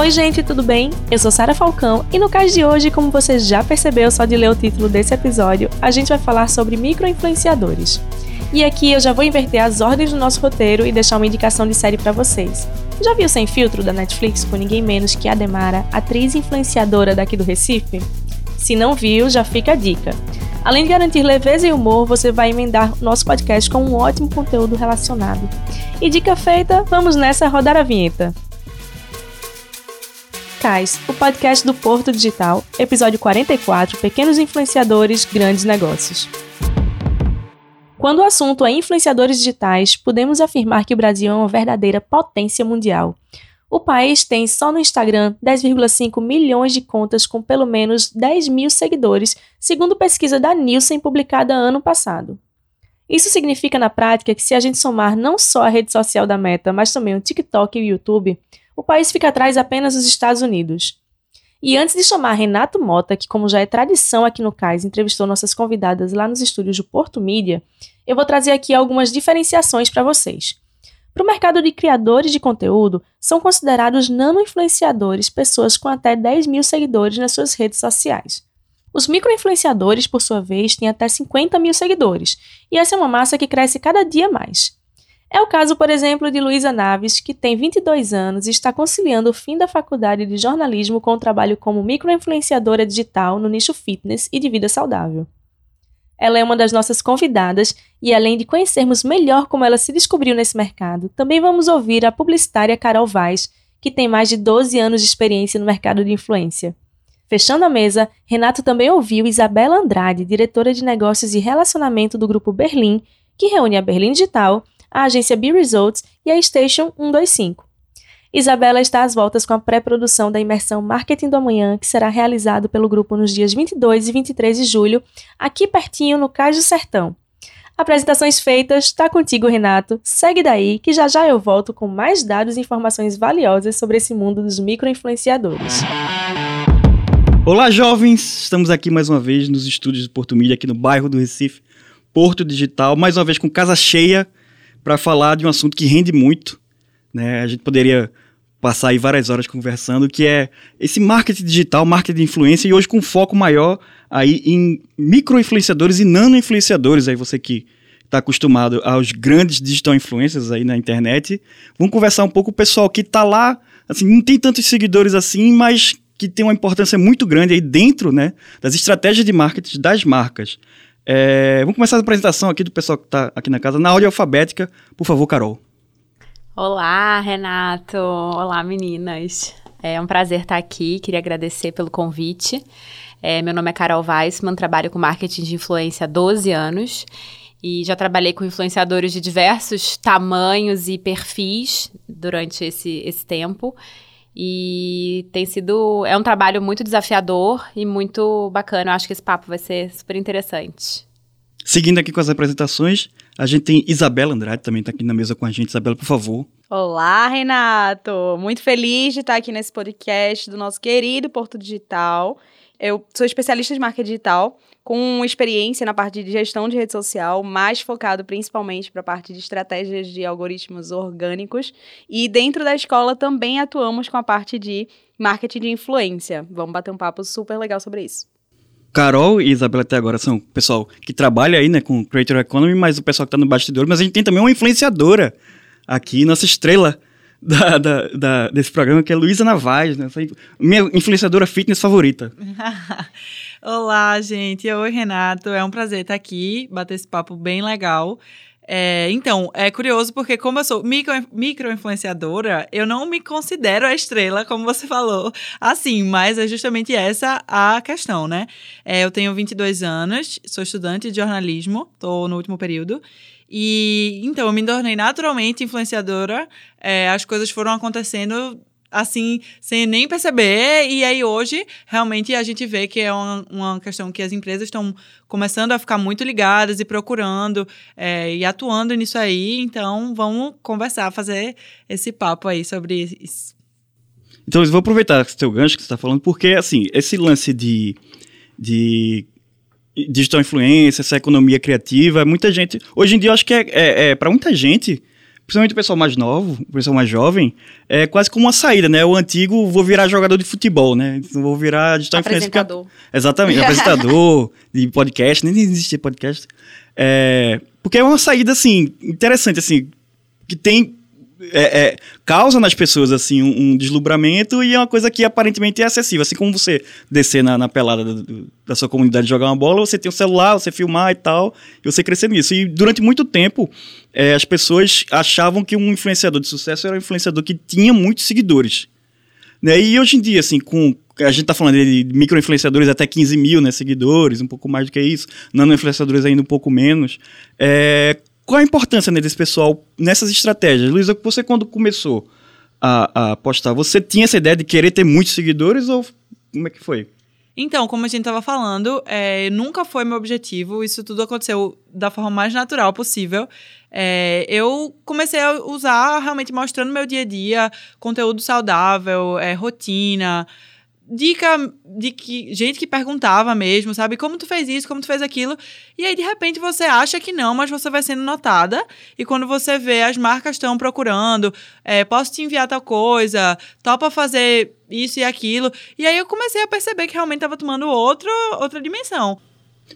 Oi, gente, tudo bem? Eu sou Sara Falcão e no caso de hoje, como você já percebeu só de ler o título desse episódio, a gente vai falar sobre microinfluenciadores. E aqui eu já vou inverter as ordens do nosso roteiro e deixar uma indicação de série para vocês. Já viu Sem Filtro da Netflix com ninguém menos que a Demara, atriz influenciadora daqui do Recife? Se não viu, já fica a dica. Além de garantir leveza e humor, você vai emendar nosso podcast com um ótimo conteúdo relacionado. E dica feita, vamos nessa rodar a vinheta. Cais, o podcast do Porto Digital, episódio 44, Pequenos influenciadores, grandes negócios. Quando o assunto é influenciadores digitais, podemos afirmar que o Brasil é uma verdadeira potência mundial. O país tem só no Instagram 10,5 milhões de contas com pelo menos 10 mil seguidores, segundo pesquisa da Nielsen publicada ano passado. Isso significa na prática que se a gente somar não só a rede social da Meta, mas também o TikTok e o YouTube, o país fica atrás apenas dos Estados Unidos. E antes de chamar Renato Mota, que, como já é tradição aqui no CAIS, entrevistou nossas convidadas lá nos estúdios do Porto Mídia, eu vou trazer aqui algumas diferenciações para vocês. Para o mercado de criadores de conteúdo, são considerados nano-influenciadores pessoas com até 10 mil seguidores nas suas redes sociais. Os micro-influenciadores, por sua vez, têm até 50 mil seguidores, e essa é uma massa que cresce cada dia mais. É o caso, por exemplo, de Luísa Naves, que tem 22 anos e está conciliando o fim da faculdade de jornalismo com o trabalho como microinfluenciadora digital no nicho fitness e de vida saudável. Ela é uma das nossas convidadas e, além de conhecermos melhor como ela se descobriu nesse mercado, também vamos ouvir a publicitária Carol Vaz, que tem mais de 12 anos de experiência no mercado de influência. Fechando a mesa, Renato também ouviu Isabela Andrade, diretora de negócios e relacionamento do Grupo Berlim, que reúne a Berlim Digital, a agência B-Results e a Station 125. Isabela está às voltas com a pré-produção da imersão Marketing do Amanhã, que será realizado pelo grupo nos dias 22 e 23 de julho, aqui pertinho no Cais do Sertão. Apresentações feitas, está contigo, Renato. Segue daí, que já já eu volto com mais dados e informações valiosas sobre esse mundo dos microinfluenciadores. Olá, jovens! Estamos aqui mais uma vez nos estúdios de Porto Mídia, aqui no bairro do Recife, Porto Digital, mais uma vez com casa cheia para falar de um assunto que rende muito. Né? A gente poderia passar aí várias horas conversando, que é esse marketing digital, marketing de influência, e hoje com foco maior aí em micro-influenciadores e nano-influenciadores, aí você que está acostumado aos grandes digital influencers aí na internet. Vamos conversar um pouco o pessoal que está lá, assim, não tem tantos seguidores assim, mas que tem uma importância muito grande aí dentro, né, das estratégias de marketing das marcas. É, vamos começar a apresentação aqui do pessoal que está aqui na casa, na ordem alfabética. Por favor, Carol. Olá, Renato. Olá, meninas. É um prazer estar aqui. Queria agradecer pelo convite. É, meu nome é Carol Weissman, trabalho com marketing de influência há 12 anos e já trabalhei com influenciadores de diversos tamanhos e perfis durante esse, esse tempo. E tem sido. É um trabalho muito desafiador e muito bacana. Eu acho que esse papo vai ser super interessante. Seguindo aqui com as apresentações, a gente tem Isabela Andrade também está aqui na mesa com a gente. Isabela, por favor. Olá, Renato! Muito feliz de estar aqui nesse podcast do nosso querido Porto Digital. Eu sou especialista de marketing digital com experiência na parte de gestão de rede social, mais focado principalmente para a parte de estratégias de algoritmos orgânicos. E dentro da escola também atuamos com a parte de marketing de influência. Vamos bater um papo super legal sobre isso. Carol e Isabela até agora são pessoal que trabalha aí, né, com Creator Economy, mas o pessoal que está no bastidor, mas a gente tem também uma influenciadora aqui, nossa estrela da, da, da desse programa, que é Luísa Navaz, né, minha influenciadora fitness favorita. Olá, gente. Oi, Renato. É um prazer estar aqui, bater esse papo bem legal. É, então, é curioso porque, como eu sou micro-influenciadora, micro eu não me considero a estrela, como você falou, assim, mas é justamente essa a questão, né? É, eu tenho 22 anos, sou estudante de jornalismo, estou no último período. E então eu me tornei naturalmente influenciadora. É, as coisas foram acontecendo assim, sem nem perceber. E aí, hoje, realmente, a gente vê que é uma, uma questão que as empresas estão começando a ficar muito ligadas e procurando é, e atuando nisso aí. Então, vamos conversar, fazer esse papo aí sobre isso. Então, eu vou aproveitar esse gancho que você está falando, porque, assim, esse lance de, de digital influência, essa economia criativa, muita gente... Hoje em dia, eu acho que é, é, é para muita gente principalmente o pessoal mais novo, o pessoal mais jovem, é quase como uma saída, né? O antigo, vou virar jogador de futebol, né? Vou virar digital Apresentador. Exatamente, apresentador de podcast, nem existia podcast. É, porque é uma saída, assim, interessante, assim, que tem é, é, causa nas pessoas assim um, um, deslumbramento e é uma coisa que aparentemente é acessível. Assim como você descer na, na pelada do, da sua comunidade jogar uma bola, você tem um celular, você filmar e tal, e você crescer nisso. E durante muito tempo, é, as pessoas achavam que um influenciador de sucesso era um influenciador que tinha muitos seguidores. Né? E hoje em dia, assim, com. A gente está falando de micro-influenciadores até 15 mil né, seguidores, um pouco mais do que isso, nano-influenciadores ainda um pouco menos. É, qual a importância né, desse pessoal nessas estratégias? Luísa, você quando começou a, a postar, você tinha essa ideia de querer ter muitos seguidores ou como é que foi? Então, como a gente estava falando, é, nunca foi meu objetivo. Isso tudo aconteceu da forma mais natural possível. É, eu comecei a usar realmente mostrando meu dia a dia, conteúdo saudável, é, rotina, dica de que gente que perguntava mesmo, sabe? Como tu fez isso, como tu fez aquilo. E aí, de repente, você acha que não, mas você vai sendo notada. E quando você vê as marcas estão procurando, é, posso te enviar tal coisa, topa fazer isso e aquilo. E aí eu comecei a perceber que realmente estava tomando outro, outra dimensão.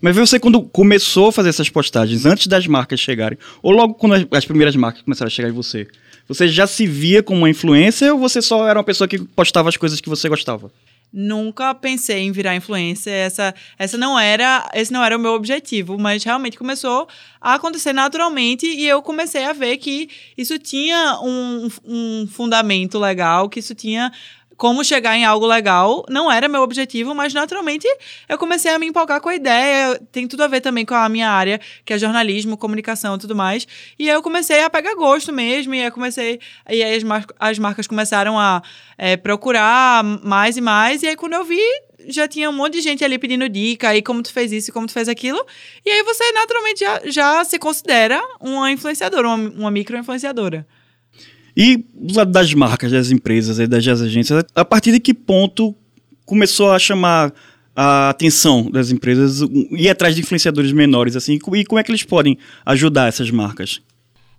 Mas você, quando começou a fazer essas postagens, antes das marcas chegarem, ou logo quando as, as primeiras marcas começaram a chegar em você, você já se via como uma influência ou você só era uma pessoa que postava as coisas que você gostava? Nunca pensei em virar influencer. Essa, essa não era, esse não era o meu objetivo, mas realmente começou a acontecer naturalmente e eu comecei a ver que isso tinha um, um fundamento legal, que isso tinha como chegar em algo legal não era meu objetivo, mas naturalmente eu comecei a me empolgar com a ideia. Tem tudo a ver também com a minha área, que é jornalismo, comunicação e tudo mais. E aí eu comecei a pegar gosto mesmo, e aí comecei. E aí as, mar as marcas começaram a é, procurar mais e mais. E aí quando eu vi, já tinha um monte de gente ali pedindo dica, aí como tu fez isso, como tu fez aquilo. E aí você naturalmente já, já se considera uma influenciadora, uma, uma micro-influenciadora. E das marcas, das empresas, das agências, a partir de que ponto começou a chamar a atenção das empresas ir atrás de influenciadores menores, assim, e como é que eles podem ajudar essas marcas?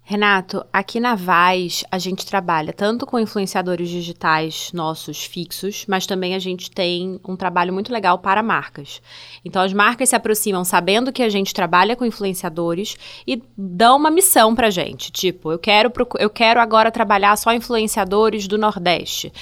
Renato, aqui na Vaz a gente trabalha tanto com influenciadores digitais nossos fixos, mas também a gente tem um trabalho muito legal para marcas. Então as marcas se aproximam sabendo que a gente trabalha com influenciadores e dão uma missão pra gente, tipo, eu quero eu quero agora trabalhar só influenciadores do Nordeste,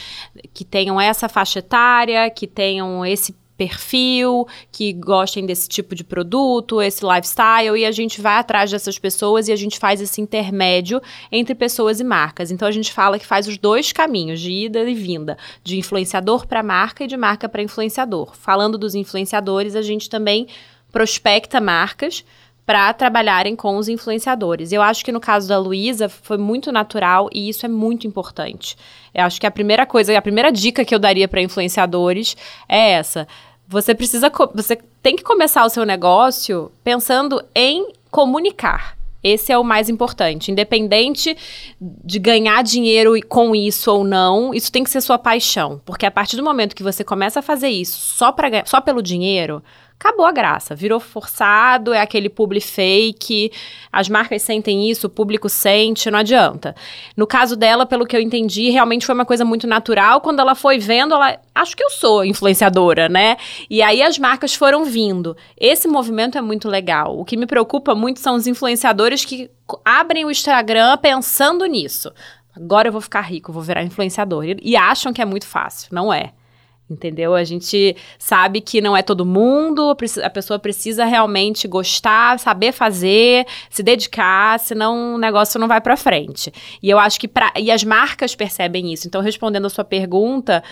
que tenham essa faixa etária, que tenham esse perfil, que gostem desse tipo de produto, esse lifestyle, e a gente vai atrás dessas pessoas e a gente faz esse intermédio entre pessoas e marcas. Então a gente fala que faz os dois caminhos, de ida e vinda, de influenciador para marca e de marca para influenciador. Falando dos influenciadores, a gente também prospecta marcas para trabalharem com os influenciadores. Eu acho que no caso da Luísa foi muito natural e isso é muito importante. Eu acho que a primeira coisa, a primeira dica que eu daria para influenciadores é essa. Você precisa, você tem que começar o seu negócio pensando em comunicar. Esse é o mais importante. Independente de ganhar dinheiro com isso ou não, isso tem que ser sua paixão. Porque a partir do momento que você começa a fazer isso só, pra, só pelo dinheiro, acabou a graça. Virou forçado, é aquele publi fake, as marcas sentem isso, o público sente, não adianta. No caso dela, pelo que eu entendi, realmente foi uma coisa muito natural. Quando ela foi vendo, ela. Acho que eu sou influenciadora, né? E aí as marcas foram vindo. Esse movimento é muito legal. O que me preocupa muito são os influenciadores que abrem o Instagram pensando nisso. Agora eu vou ficar rico, vou virar influenciador. E acham que é muito fácil. Não é. Entendeu? A gente sabe que não é todo mundo, a pessoa precisa realmente gostar, saber fazer, se dedicar, senão o negócio não vai para frente. E eu acho que pra, e as marcas percebem isso. Então, respondendo a sua pergunta,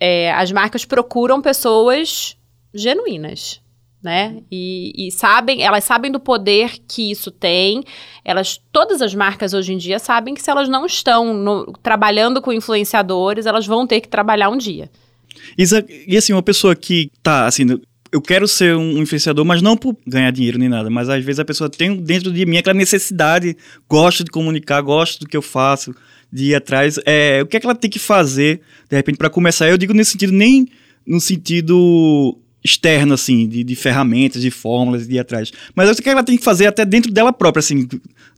é, as marcas procuram pessoas genuínas, né? E, e, sabem, elas sabem do poder que isso tem. Elas, todas as marcas hoje em dia sabem que se elas não estão no, trabalhando com influenciadores, elas vão ter que trabalhar um dia. Isa, e assim, uma pessoa que tá, assim, eu quero ser um influenciador, mas não por ganhar dinheiro nem nada, mas às vezes a pessoa tem dentro de mim aquela necessidade, gosta de comunicar, gosta do que eu faço, de ir atrás. É, o que é que ela tem que fazer, de repente, para começar? Eu digo nesse sentido, nem no sentido externo, assim, de, de ferramentas, de fórmulas, de ir atrás. Mas o que ela tem que fazer até dentro dela própria, assim,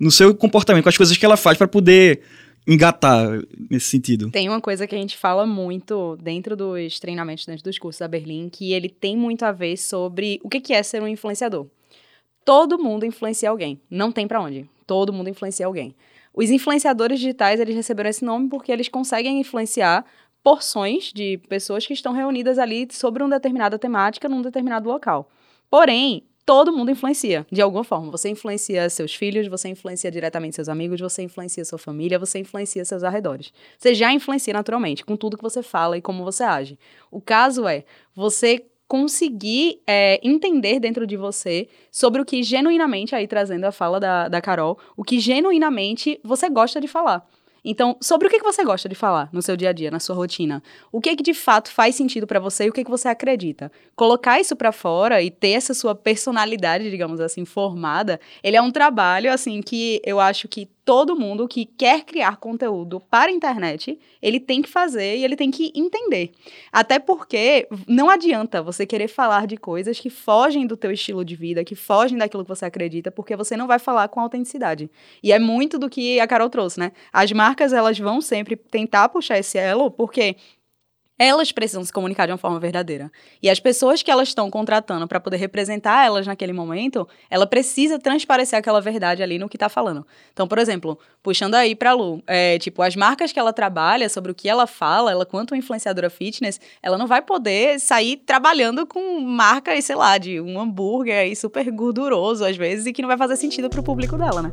no seu comportamento, com as coisas que ela faz para poder engatar nesse sentido. Tem uma coisa que a gente fala muito dentro dos treinamentos, dentro dos cursos da Berlim, que ele tem muito a ver sobre o que é ser um influenciador. Todo mundo influencia alguém, não tem para onde. Todo mundo influencia alguém. Os influenciadores digitais, eles receberam esse nome porque eles conseguem influenciar porções de pessoas que estão reunidas ali sobre uma determinada temática num determinado local. Porém, todo mundo influencia, de alguma forma. Você influencia seus filhos, você influencia diretamente seus amigos, você influencia sua família, você influencia seus arredores. Você já influencia naturalmente, com tudo que você fala e como você age. O caso é você conseguir é, entender dentro de você sobre o que genuinamente, aí trazendo a fala da, da Carol, o que genuinamente você gosta de falar. Então, sobre o que, você gosta de falar no seu dia a dia, na sua rotina? O que, que de fato faz sentido para você e o que, que você acredita? Colocar isso para fora e ter essa sua personalidade, digamos assim, formada, ele é um trabalho, assim, que eu acho que todo mundo que quer criar conteúdo para a internet, ele tem que fazer e ele tem que entender. Até porque não adianta você querer falar de coisas que fogem do teu estilo de vida, que fogem daquilo que você acredita, porque você não vai falar com autenticidade. E é muito do que a Carol trouxe, né? As marcas, elas vão sempre tentar puxar esse elo, porque elas precisam se comunicar de uma forma verdadeira. E as pessoas que elas estão contratando para poder representar elas naquele momento, ela precisa transparecer aquela verdade ali no que está falando. Então, por exemplo, puxando aí para Lu, é, tipo, as marcas que ela trabalha, sobre o que ela fala, ela quanto influenciadora fitness, ela não vai poder sair trabalhando com marcas, sei lá, de um hambúrguer aí super gorduroso às vezes e que não vai fazer sentido para o público dela, né?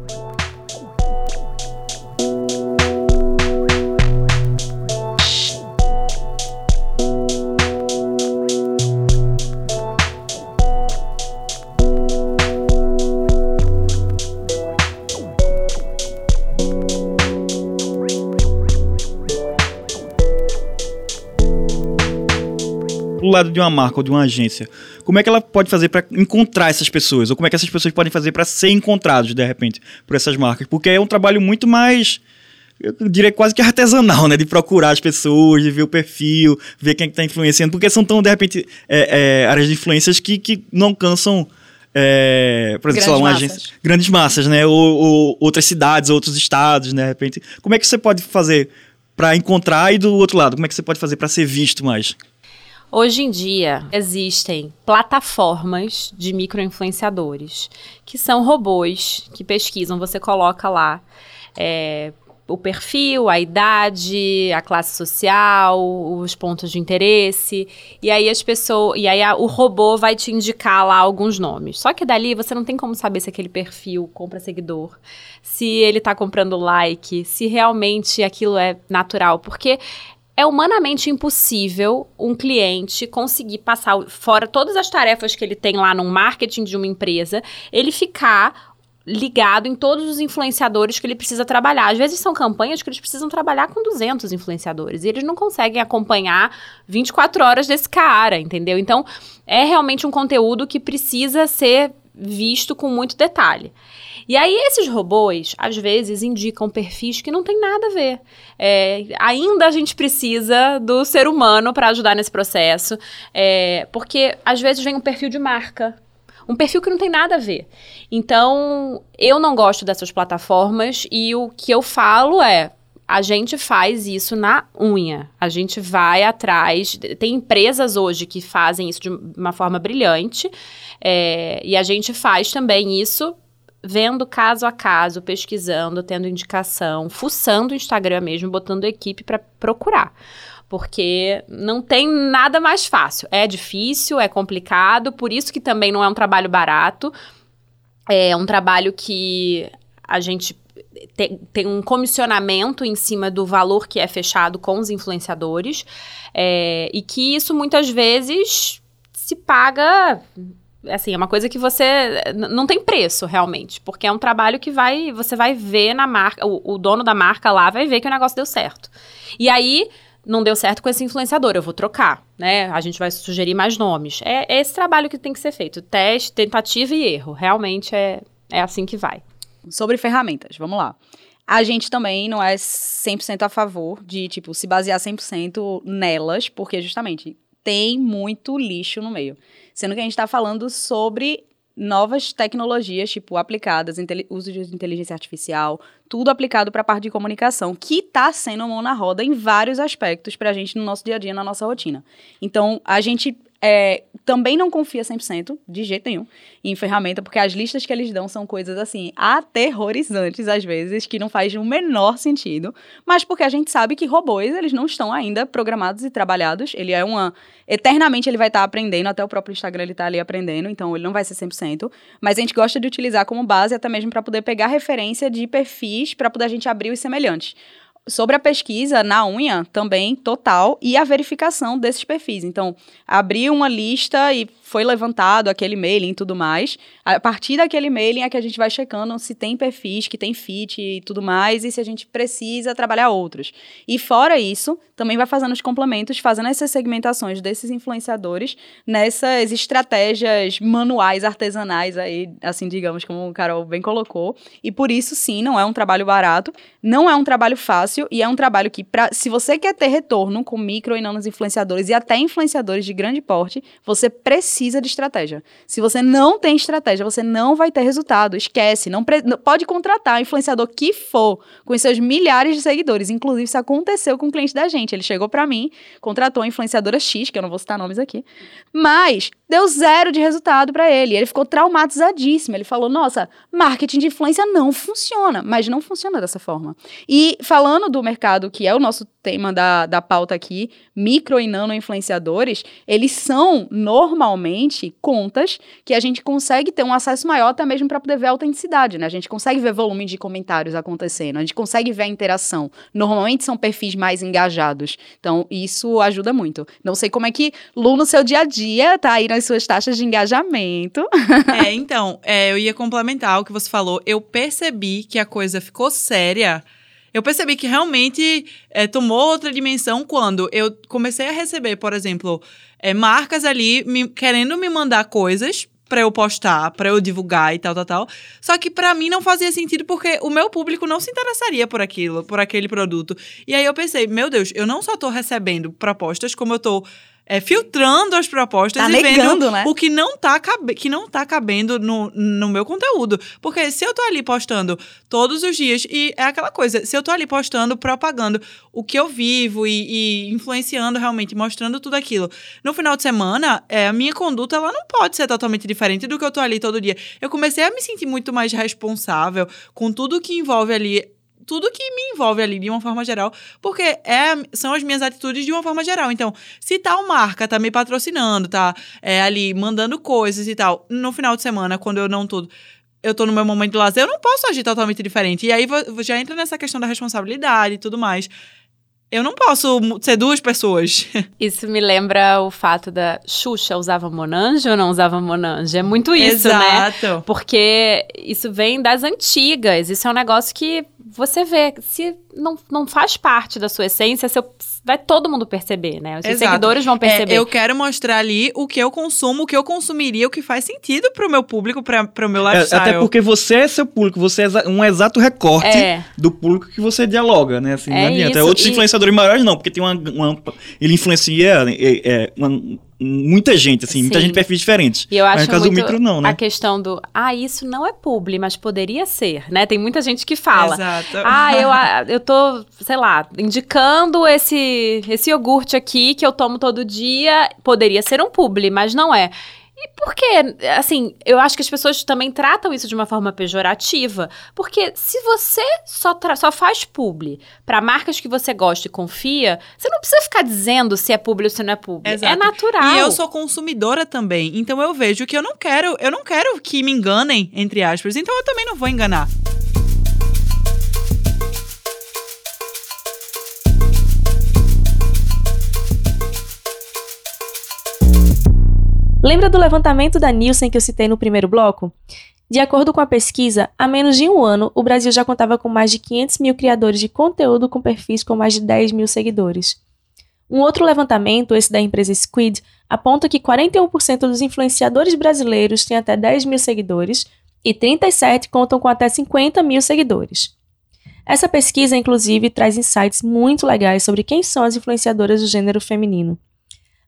De uma marca ou de uma agência, como é que ela pode fazer para encontrar essas pessoas? Ou como é que essas pessoas podem fazer para ser encontrados, de repente, por essas marcas? Porque é um trabalho muito mais eu diria quase que artesanal, né? De procurar as pessoas, de ver o perfil, ver quem é está influenciando, porque são tão, de repente, é, é, áreas de influências que, que não alcançam, é, por exemplo, grandes, uma massas. Agência, grandes massas, né? Ou, ou, outras cidades, outros estados, né? De repente. Como é que você pode fazer para encontrar e do outro lado, como é que você pode fazer para ser visto mais? Hoje em dia existem plataformas de microinfluenciadores, que são robôs que pesquisam, você coloca lá é, o perfil, a idade, a classe social, os pontos de interesse, e aí as pessoas, e aí a, o robô vai te indicar lá alguns nomes. Só que dali você não tem como saber se aquele perfil compra seguidor, se ele está comprando like, se realmente aquilo é natural, porque é humanamente impossível um cliente conseguir passar fora todas as tarefas que ele tem lá no marketing de uma empresa, ele ficar ligado em todos os influenciadores que ele precisa trabalhar. Às vezes são campanhas que eles precisam trabalhar com 200 influenciadores e eles não conseguem acompanhar 24 horas desse cara, entendeu? Então, é realmente um conteúdo que precisa ser visto com muito detalhe. E aí, esses robôs, às vezes, indicam perfis que não tem nada a ver. É, ainda a gente precisa do ser humano para ajudar nesse processo, é, porque às vezes vem um perfil de marca. Um perfil que não tem nada a ver. Então, eu não gosto dessas plataformas e o que eu falo é: a gente faz isso na unha. A gente vai atrás. Tem empresas hoje que fazem isso de uma forma brilhante. É, e a gente faz também isso vendo caso a caso, pesquisando, tendo indicação, fuçando o Instagram mesmo, botando equipe para procurar. Porque não tem nada mais fácil. É difícil, é complicado, por isso que também não é um trabalho barato. É um trabalho que a gente tem, tem, um comissionamento em cima do valor que é fechado com os influenciadores, é, e que isso muitas vezes se paga assim, é uma coisa que você não tem preço realmente, porque é um trabalho que vai, você vai ver na marca, o, o, dono da marca lá vai ver que o negócio deu certo. E aí não deu certo com esse influenciador, eu vou trocar, né? A gente vai sugerir mais nomes. É, é esse trabalho que tem que ser feito, teste, tentativa e erro. Realmente é, é assim que vai. Sobre ferramentas, vamos lá. A gente também não é 100% a favor de, tipo, se basear 100% nelas, porque justamente tem muito lixo no meio. Sendo que a gente está falando sobre novas tecnologias, tipo, aplicadas, uso de inteligência artificial, tudo aplicado para a parte de comunicação, que está sendo mão na roda em vários aspectos para a gente no nosso dia a dia, na nossa rotina. Então, a gente é, também não confia 100%, de jeito nenhum, em ferramenta, porque as listas que eles dão são coisas, assim, aterrorizantes, às vezes, que não faz o menor sentido, mas porque a gente sabe que robôs, eles não estão ainda programados e trabalhados, ele é uma... Eternamente ele vai estar tá aprendendo, até o próprio Instagram ele está ali aprendendo, então ele não vai ser 100%, mas a gente gosta de utilizar como base até mesmo para poder pegar referência de perfis, para poder a gente abrir os semelhantes sobre a pesquisa na unha também total e a verificação desses perfis. Então, abri uma lista e foi levantado aquele mailing e tudo mais. A partir daquele mailing é que a gente vai checando se tem perfis que tem fit e tudo mais e se a gente precisa trabalhar outros. E fora isso, também vai fazendo os complementos, fazendo essas segmentações desses influenciadores nessas estratégias manuais, artesanais aí, assim, digamos, como o Carol bem colocou. E por isso, sim, não é um trabalho barato, não é um trabalho fácil e é um trabalho que, pra, se você quer ter retorno com micro e nanos influenciadores e até influenciadores de grande porte, você precisa de estratégia. Se você não tem estratégia, você não vai ter resultado. Esquece. Não pode contratar influenciador que for com seus milhares de seguidores. Inclusive, isso aconteceu com um cliente da gente. Ele chegou para mim, contratou a influenciadora X, que eu não vou citar nomes aqui, mas deu zero de resultado para ele. Ele ficou traumatizadíssimo. Ele falou: Nossa, marketing de influência não funciona, mas não funciona dessa forma. E do mercado, que é o nosso tema da, da pauta aqui, micro e nano influenciadores, eles são normalmente contas que a gente consegue ter um acesso maior até mesmo para poder ver a autenticidade, né? A gente consegue ver volume de comentários acontecendo, a gente consegue ver a interação. Normalmente são perfis mais engajados. Então, isso ajuda muito. Não sei como é que Lu, no seu dia a dia, tá aí nas suas taxas de engajamento. É, então, é, eu ia complementar o que você falou. Eu percebi que a coisa ficou séria eu percebi que realmente é, tomou outra dimensão quando eu comecei a receber, por exemplo, é, marcas ali me, querendo me mandar coisas para eu postar, para eu divulgar e tal, tal, tal. Só que para mim não fazia sentido porque o meu público não se interessaria por aquilo, por aquele produto. E aí eu pensei, meu Deus, eu não só tô recebendo propostas, como eu tô é, filtrando as propostas tá e negando, vendo né? o que não tá, que não tá cabendo no, no meu conteúdo. Porque se eu tô ali postando todos os dias, e é aquela coisa, se eu tô ali postando, propagando o que eu vivo e, e influenciando realmente, mostrando tudo aquilo, no final de semana, é, a minha conduta ela não pode ser totalmente diferente do que eu tô ali todo dia. Eu comecei a me sentir muito mais responsável com tudo que envolve ali tudo que me envolve ali de uma forma geral, porque é, são as minhas atitudes de uma forma geral. Então, se tal marca tá me patrocinando, tá é, ali mandando coisas e tal, no final de semana, quando eu não tô eu tô no meu momento de lazer, eu não posso agir totalmente diferente. E aí já entra nessa questão da responsabilidade e tudo mais. Eu não posso ser duas pessoas. Isso me lembra o fato da Xuxa usava Monange ou não usava Monange? É muito isso, Exato. né? Exato. Porque isso vem das antigas. Isso é um negócio que você vê. Se não, não faz parte da sua essência, seu, vai todo mundo perceber, né? Os seus seguidores vão perceber. É, eu quero mostrar ali o que eu consumo, o que eu consumiria, o que faz sentido pro meu público, pra, pro meu lifestyle. É, até porque você é seu público, você é um exato recorte É. do público que você dialoga, né? Assim, É não adianta. isso, Outros e- influenciadores maiores não, porque tem uma. uma- ele influencia é, é, uma- muita gente, assim, muita Sim. gente de perfis diferentes. E eu Mas acho no caso muito do micro, não, a né? questão do, ah, isso não é publi, mas poderia ser, né? Tem muita gente que fala. Exato. Ah, eu, ah, eu tô, sei lá, indicando esse, esse iogurte aqui que eu tomo todo dia. Poderia ser um publi, mas não é. E por quê? Assim, eu acho que as pessoas também tratam isso de uma forma pejorativa. Porque se você só, só faz publi para marcas que você gosta e confia, você não precisa ficar dizendo se é publi ou se não é publi. Exato. É natural. E eu sou consumidora também, então eu vejo que eu não quero, eu não quero que me enganem, entre aspas. Então eu também não vou enganar. Lembra do levantamento da Nielsen que eu citei no primeiro bloco? De acordo com a pesquisa, há menos de um ano, o Brasil já contava com mais de 500 mil criadores de conteúdo com perfis com mais de 10 mil seguidores. Um outro levantamento, esse da empresa Squid, aponta que 41% dos influenciadores brasileiros têm até 10 mil seguidores e 37% contam com até 50 mil seguidores. Essa pesquisa, inclusive, traz insights muito legais sobre quem são as influenciadoras do gênero feminino.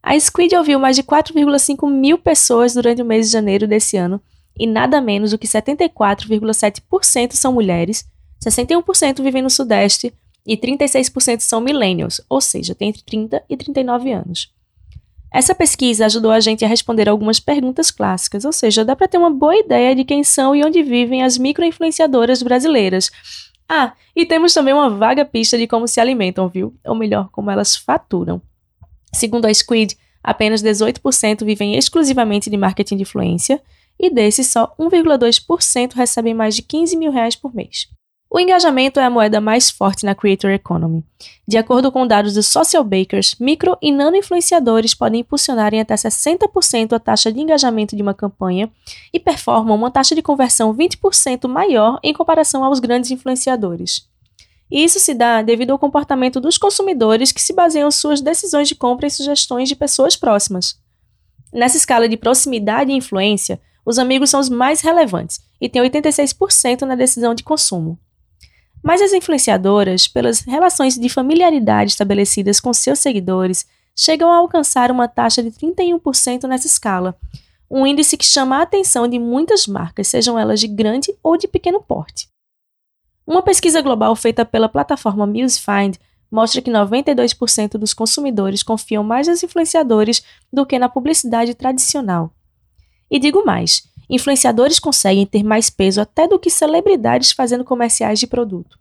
A Squid ouviu mais de 4,5 mil pessoas durante o mês de janeiro desse ano e nada menos do que 74,7% são mulheres, 61% vivem no Sudeste e 36% são millennials, ou seja, têm entre 30 e 39 anos. Essa pesquisa ajudou a gente a responder algumas perguntas clássicas, ou seja, dá para ter uma boa ideia de quem são e onde vivem as microinfluenciadoras brasileiras. Ah, e temos também uma vaga pista de como se alimentam, viu? Ou melhor, como elas faturam. Segundo a Squid, apenas 18% vivem exclusivamente de marketing de influência, e desses só 1,2% recebem mais de 15 mil reais por mês. O engajamento é a moeda mais forte na Creator Economy. De acordo com dados do Social Bakers, micro e nano influenciadores podem impulsionar em até 60% a taxa de engajamento de uma campanha e performam uma taxa de conversão 20% maior em comparação aos grandes influenciadores. E isso se dá devido ao comportamento dos consumidores que se baseiam suas decisões de compra em sugestões de pessoas próximas. Nessa escala de proximidade e influência, os amigos são os mais relevantes e têm 86% na decisão de consumo. Mas as influenciadoras, pelas relações de familiaridade estabelecidas com seus seguidores, chegam a alcançar uma taxa de 31% nessa escala, um índice que chama a atenção de muitas marcas, sejam elas de grande ou de pequeno porte. Uma pesquisa global feita pela plataforma MuseFind mostra que 92% dos consumidores confiam mais nos influenciadores do que na publicidade tradicional. E digo mais: influenciadores conseguem ter mais peso até do que celebridades fazendo comerciais de produto.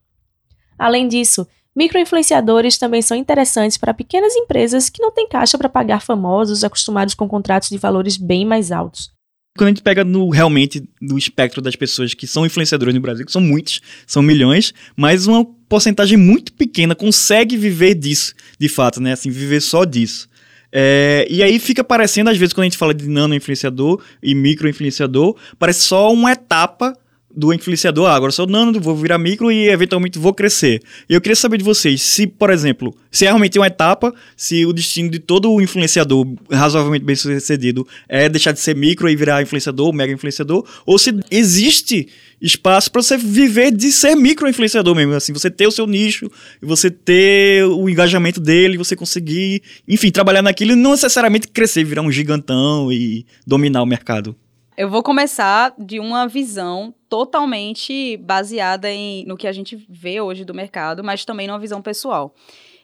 Além disso, microinfluenciadores também são interessantes para pequenas empresas que não têm caixa para pagar famosos acostumados com contratos de valores bem mais altos. Quando a gente pega no realmente no espectro das pessoas que são influenciadores no Brasil, que são muitos, são milhões, mas uma porcentagem muito pequena consegue viver disso, de fato, né? Assim, viver só disso. É, e aí fica parecendo, às vezes, quando a gente fala de nano influenciador e micro influenciador, parece só uma etapa do influenciador, ah, agora sou nano, vou virar micro e eventualmente vou crescer. E eu queria saber de vocês, se, por exemplo, se é realmente uma etapa, se o destino de todo influenciador razoavelmente bem sucedido é deixar de ser micro e virar influenciador, mega influenciador, ou se existe espaço para você viver de ser micro influenciador mesmo, assim, você ter o seu nicho, você ter o engajamento dele, você conseguir, enfim, trabalhar naquilo e não necessariamente crescer, virar um gigantão e dominar o mercado. Eu vou começar de uma visão totalmente baseada em, no que a gente vê hoje do mercado, mas também numa visão pessoal.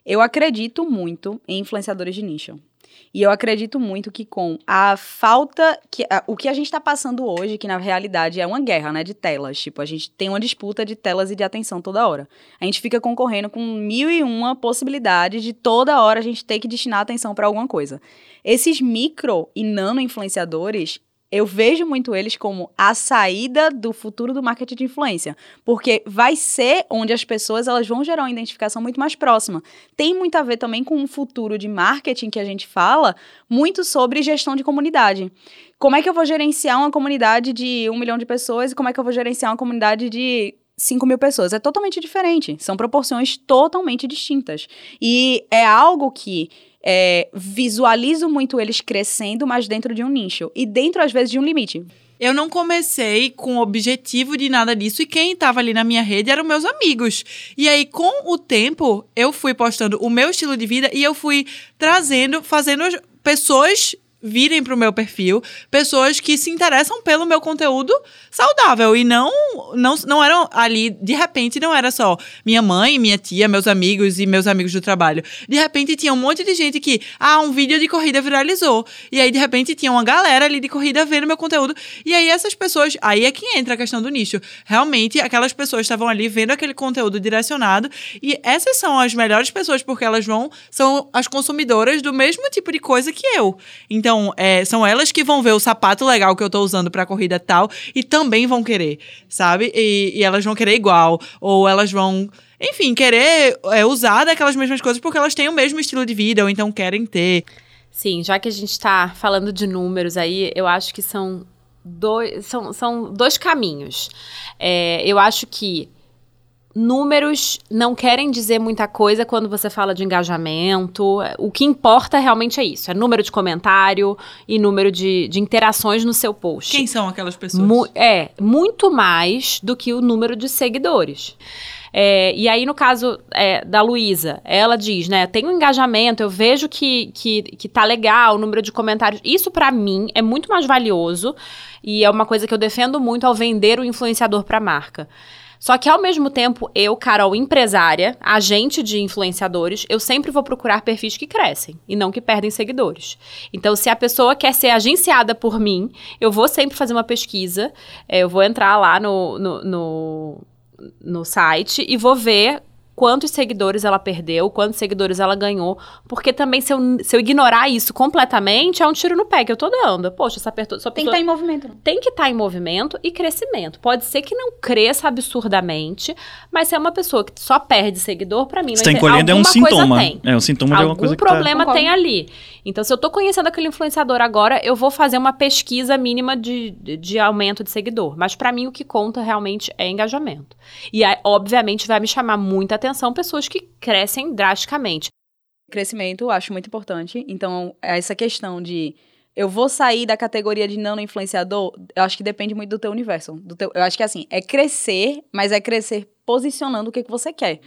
Eu acredito muito em influenciadores de nicho. E eu acredito muito que com a falta que a, o que a gente está passando hoje, que na realidade é uma guerra, né, de telas. Tipo, a gente tem uma disputa de telas e de atenção toda hora. A gente fica concorrendo com mil e uma possibilidades de toda hora a gente ter que destinar atenção para alguma coisa. Esses micro e nano influenciadores, eu vejo muito eles como a saída do futuro do marketing de influência, porque vai ser onde as pessoas elas vão gerar uma identificação muito mais próxima. Tem muito a ver também com o futuro de marketing que a gente fala, muito sobre gestão de comunidade. Como é que eu vou gerenciar uma comunidade de um milhão de pessoas e como é que eu vou gerenciar uma comunidade de 5 mil pessoas. É totalmente diferente. São proporções totalmente distintas. E é algo que é, visualizo muito eles crescendo, mas dentro de um nicho. E dentro, às vezes, de um limite. Eu não comecei com objetivo de nada disso e quem estava ali na minha rede eram meus amigos. E aí, com o tempo, eu fui postando o meu estilo de vida e eu fui trazendo, fazendo pessoas virem para o meu perfil pessoas que se interessam pelo meu conteúdo saudável e não não não eram ali de repente não era só minha mãe, minha tia, meus amigos e meus amigos do trabalho. De repente tinha um monte de gente que ah, um vídeo de corrida viralizou. E aí de repente tinha uma galera ali de corrida vendo meu conteúdo. E aí essas pessoas, aí é que entra a questão do nicho. Realmente aquelas pessoas estavam ali vendo aquele conteúdo direcionado e essas são as melhores pessoas porque elas vão são as consumidoras do mesmo tipo de coisa que eu. Então então, é, são elas que vão ver o sapato legal que eu tô usando pra corrida tal e também vão querer, sabe? E, e elas vão querer igual. Ou elas vão enfim, querer é, usar daquelas mesmas coisas porque elas têm o mesmo estilo de vida ou então querem ter. Sim, já que a gente está falando de números aí, eu acho que são dois, são, são dois caminhos. É, eu acho que números não querem dizer muita coisa quando você fala de engajamento. O que importa realmente é isso: é número de comentário e número de, de interações no seu post. Quem são aquelas pessoas? Mu é, muito mais do que o número de seguidores. É, e aí, no caso é, da Luísa, ela diz, né? Tem um engajamento, eu vejo que, que, que tá legal, o número de comentários. Isso, para mim, é muito mais valioso e é uma coisa que eu defendo muito ao vender o influenciador para marca. Só que ao mesmo tempo, eu, Carol, empresária, agente de influenciadores, eu sempre vou procurar perfis que crescem e não que perdem seguidores. Então, se a pessoa quer ser agenciada por mim, eu vou sempre fazer uma pesquisa, é, eu vou entrar lá no, no, no no site e vou ver quantos seguidores ela perdeu, quantos seguidores ela ganhou, porque também se eu, se eu ignorar isso completamente, é um tiro no pé que eu tô dando. Poxa, essa, pessoa... Tem que estar tá em movimento. Né? Tem que estar tá em movimento e crescimento. Pode ser que não cresça absurdamente, mas se é uma pessoa que só perde seguidor, para mim, não está encolhendo é um sintoma. Tem. É um sintoma Algum de alguma coisa que problema tá... tem ali. Então, se eu tô conhecendo aquele influenciador agora, eu vou fazer uma pesquisa mínima de, de, de aumento de seguidor. Mas para mim, o que conta realmente é engajamento. E, aí, obviamente, vai me chamar muita atenção pessoas que crescem drasticamente. Crescimento, acho muito importante. Então, essa questão de eu vou sair da categoria de não influenciador, eu acho que depende muito do teu universo. Do teu, eu acho que assim, é crescer, mas é crescer posicionando o que, que você quer.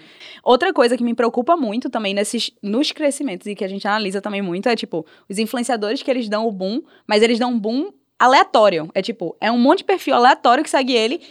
Outra coisa que me preocupa muito também nesses, nos crescimentos e que a gente analisa também muito é, tipo, os influenciadores que eles dão o boom, mas eles dão um boom aleatório. É tipo, é um monte de perfil aleatório que segue ele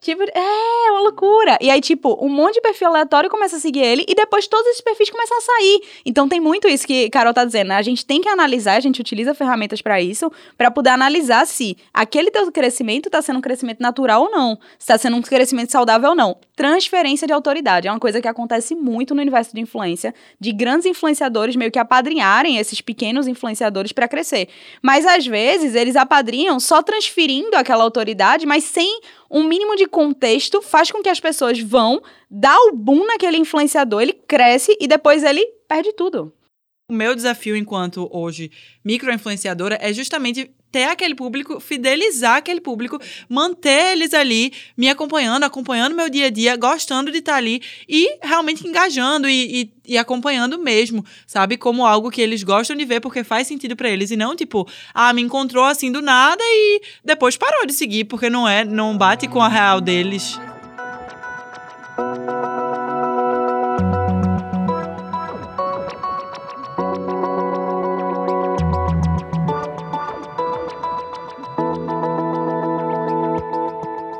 Tipo, é, uma loucura. E aí, tipo, um monte de perfil aleatório começa a seguir ele e depois todos esses perfis começam a sair. Então tem muito isso que Carol tá dizendo, né? A gente tem que analisar, a gente utiliza ferramentas para isso, para poder analisar se aquele teu crescimento tá sendo um crescimento natural ou não, se tá sendo um crescimento saudável ou não. Transferência de autoridade é uma coisa que acontece muito no universo de influência, de grandes influenciadores meio que apadrinharem esses pequenos influenciadores para crescer. Mas às vezes eles apadrinham só transferindo aquela autoridade, mas sem um mínimo de contexto faz com que as pessoas vão dar o boom naquele influenciador, ele cresce e depois ele perde tudo. O meu desafio enquanto hoje microinfluenciadora é justamente ter aquele público, fidelizar aquele público, manter eles ali me acompanhando, acompanhando meu dia a dia, gostando de estar ali e realmente engajando e, e, e acompanhando mesmo, sabe? Como algo que eles gostam de ver porque faz sentido para eles e não tipo, ah, me encontrou assim do nada e depois parou de seguir porque não é, não bate com a real deles.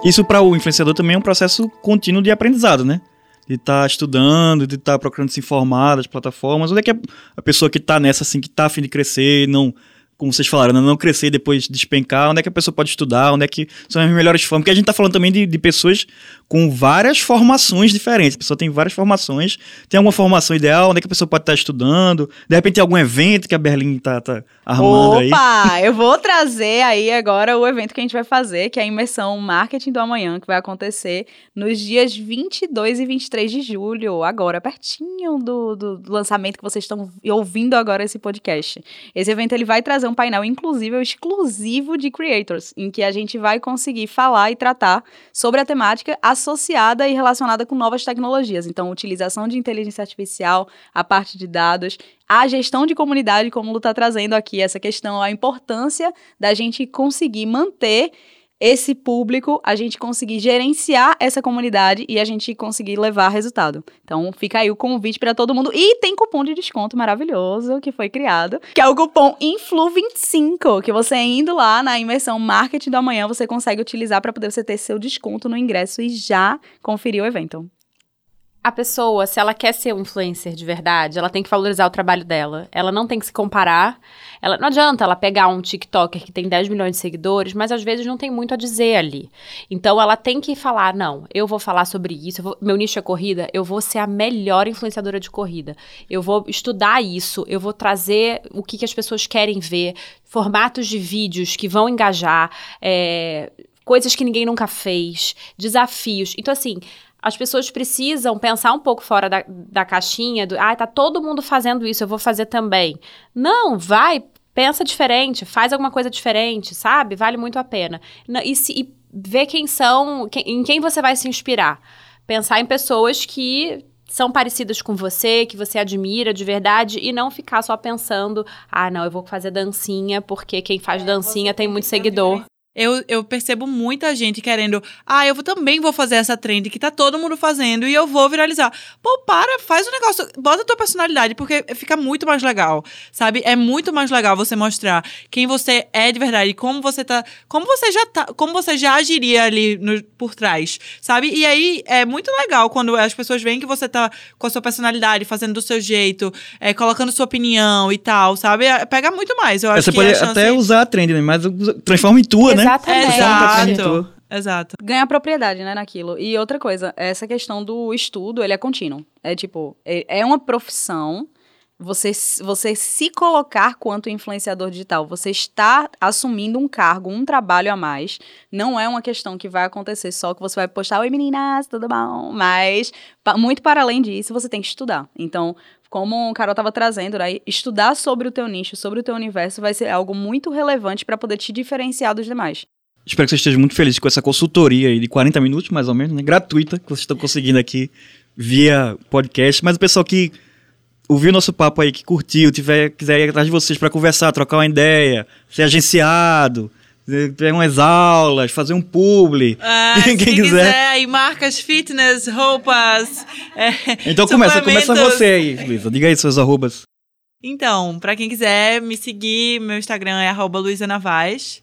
Isso para o influenciador também é um processo contínuo de aprendizado, né? De estar tá estudando, de estar tá procurando se informar das plataformas. Onde é que a pessoa que está nessa, assim, que está afim de crescer, não como vocês falaram, né? não crescer e depois despencar, onde é que a pessoa pode estudar, onde é que são as melhores formas. Porque a gente está falando também de, de, pessoas com várias formações diferentes. A pessoa tem várias formações. Tem alguma formação ideal, onde é que a pessoa pode estar estudando? De repente tem algum evento que a Berlim está tá armando Opa, aí. Opa! Eu vou trazer aí agora o evento que a gente vai fazer, que é a imersão Marketing do Amanhã, que vai acontecer nos dias 22 e 23 de julho, agora, pertinho do, do lançamento que vocês estão ouvindo agora esse podcast. Esse evento ele vai trazer um painel inclusive exclusivo de creators, em que a gente vai conseguir falar e tratar sobre a temática associada e relacionada com novas tecnologias. Então, utilização de inteligência artificial, a parte de dados, a gestão de comunidade, como o Lu está trazendo aqui, essa questão, a importância da gente conseguir manter esse público, a gente conseguir gerenciar essa comunidade e a gente conseguir levar resultado. Então, fica aí o convite para todo mundo. E tem cupom de desconto maravilhoso que foi criado, que é o cupom INFLU25, que você indo lá na imersão Marketing do Amanhã, você consegue utilizar para poder você ter seu desconto no ingresso e já conferir o evento a pessoa, se ela quer ser um influencer de verdade, ela tem que valorizar o trabalho dela. Ela não tem que se comparar. Ela, não adianta ela pegar um TikToker que tem 10 milhões de seguidores, mas às vezes não tem muito a dizer ali. Então ela tem que falar: não, eu vou falar sobre isso, vou, meu nicho é corrida, eu vou ser a melhor influenciadora de corrida. Eu vou estudar isso, eu vou trazer o que, que as pessoas querem ver, formatos de vídeos que vão engajar, é, coisas que ninguém nunca fez, desafios. Então, assim as pessoas precisam pensar um pouco fora da, da caixinha do, ah, tá todo mundo fazendo isso, eu vou fazer também. Não, vai, pensa diferente, faz alguma coisa diferente, sabe? Vale muito a pena. E, se, e ver quem são, quem, em quem você vai se inspirar. Pensar em pessoas que são parecidas com você, que você admira de verdade, e não ficar só pensando, ah, não, eu vou fazer dancinha, porque quem faz é, dancinha tem muito seguidor. Eu, eu percebo muita gente querendo, ah, eu também vou fazer essa trend que tá todo mundo fazendo e eu vou viralizar. Pô, para, faz o um negócio, bota a tua personalidade, porque fica muito mais legal, sabe? É muito mais legal você mostrar quem você é de verdade, como você tá, como você já tá, como você já agiria ali no, por trás, sabe? E aí é muito legal quando as pessoas veem que você tá com a sua personalidade, fazendo do seu jeito, é, colocando sua opinião e tal, sabe? É, pega muito mais. Eu acho Você que pode chance- até usar a trend, né? mas transforma em tua, né? Exatamente. Em Exato. Exato. ganhar propriedade, né, naquilo. E outra coisa, essa questão do estudo, ele é contínuo. É tipo, é, é uma profissão. Você, você se colocar quanto influenciador digital, você está assumindo um cargo, um trabalho a mais. Não é uma questão que vai acontecer só que você vai postar, oi meninas, tudo bom? Mas, pa- muito para além disso, você tem que estudar. Então, como o Carol estava trazendo, né, estudar sobre o teu nicho, sobre o teu universo, vai ser algo muito relevante para poder te diferenciar dos demais. Espero que vocês estejam muito felizes com essa consultoria aí de 40 minutos, mais ou menos, né? Gratuita, que vocês estão conseguindo aqui via podcast. Mas o pessoal que ouviu nosso papo aí, que curtiu, tiver, quiser ir atrás de vocês para conversar, trocar uma ideia, ser agenciado, tiver umas aulas, fazer um publi. Ah, Quem quem quiser. quiser, aí marcas fitness, roupas. é, Então começa, começa você aí, Luísa. Diga aí seus arrobas. Então, pra quem quiser me seguir, meu Instagram é arroba Luísa Navaz.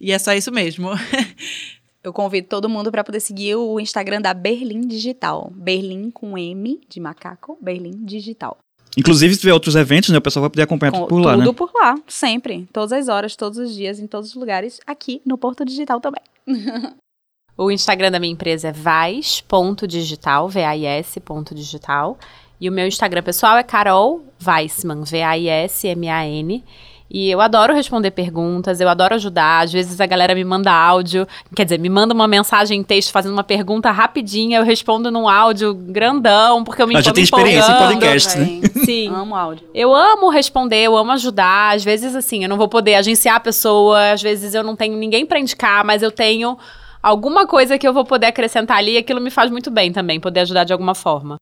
E é só isso mesmo. Eu convido todo mundo para poder seguir o Instagram da Berlim Digital. Berlim com M de macaco, Berlim Digital. Inclusive, se tiver outros eventos, né? O pessoal vai poder acompanhar Com- tudo por lá, tudo né? por lá, sempre. Todas as horas, todos os dias, em todos os lugares, aqui no Porto Digital também. O Instagram da minha empresa é vais.digital, V-A-I-S.digital. E o meu Instagram pessoal é Carol Weissman, V-A-I-S-M-A-N. E eu adoro responder perguntas, eu adoro ajudar. Às vezes a galera me manda áudio, quer dizer, me manda uma mensagem em texto fazendo uma pergunta rapidinha, eu respondo num áudio grandão, porque eu me Ah, já tem experiência em podcast, né? Sim. Amo áudio. Eu amo responder, eu amo ajudar. Às vezes, assim, eu não vou poder agenciar a pessoa, às vezes eu não tenho ninguém pra indicar, mas eu tenho alguma coisa que eu vou poder acrescentar ali e aquilo me faz muito bem também, poder ajudar de alguma forma.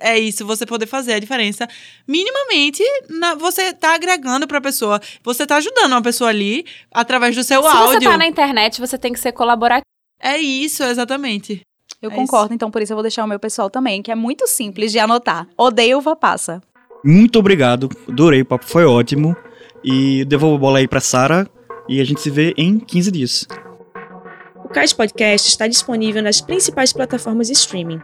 É isso, você poder fazer a diferença. Minimamente, na- você tá agregando pra pessoa. Você tá ajudando uma pessoa ali através do seu Se áudio. você tá na internet, você tem que ser colaborativo. É isso, exatamente. Eu É concordo, então por isso eu vou deixar o meu pessoal também, que é muito simples de anotar. Odeio uva passa. Muito obrigado. Adorei, o papo foi ótimo. E devolvo a bola aí pra Sara. E a gente se vê em 15 dias. O Cais Podcast está disponível nas principais plataformas de streaming.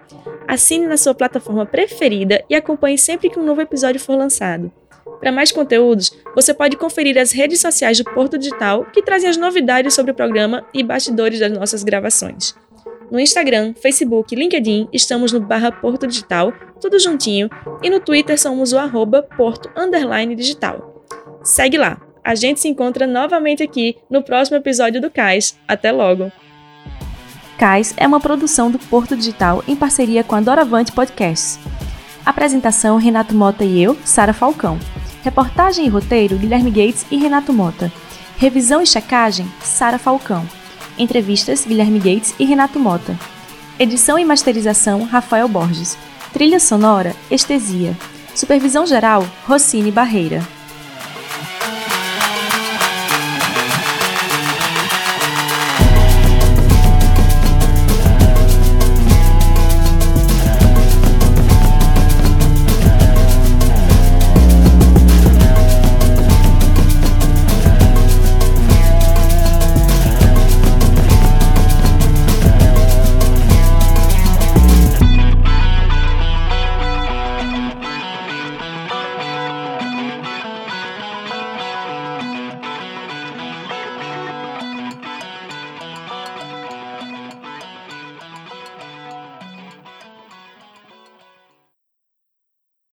Assine na sua plataforma preferida e acompanhe sempre que um novo episódio for lançado. Para mais conteúdos, você pode conferir as redes sociais do Porto Digital, que trazem as novidades sobre o programa e bastidores das nossas gravações. No Instagram, Facebook e LinkedIn estamos no barra Porto Digital, tudo juntinho, e no Twitter somos o arroba Porto Digital. Segue lá! A gente se encontra novamente aqui no próximo episódio do Cais. Até logo! Cais é uma produção do Porto Digital em parceria com a Doravante Podcasts. Apresentação: Renato Mota e eu, Sara Falcão. Reportagem e roteiro: Guilherme Gates e Renato Mota. Revisão e checagem: Sara Falcão. Entrevistas: Guilherme Gates e Renato Mota. Edição e masterização: Rafael Borges. Trilha sonora: Estesia. Supervisão geral: Rossini Barreira.